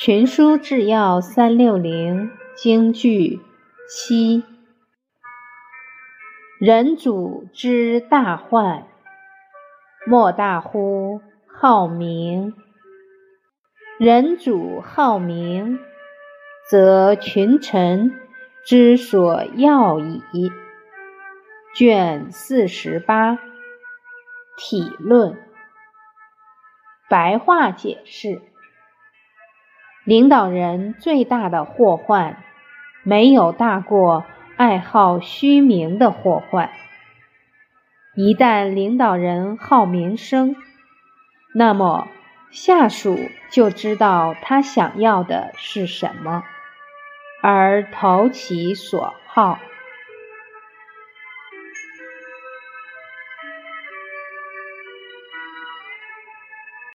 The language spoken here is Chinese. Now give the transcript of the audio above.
群书治要三六零京剧七。人主之大患，莫大乎好名。人主好名，则群臣之所要矣。卷四十八，体论。白话解释：领导人最大的祸患，没有大过。爱好虚名的祸患，一旦领导人好名声，那么下属就知道他想要的是什么，而投其所好。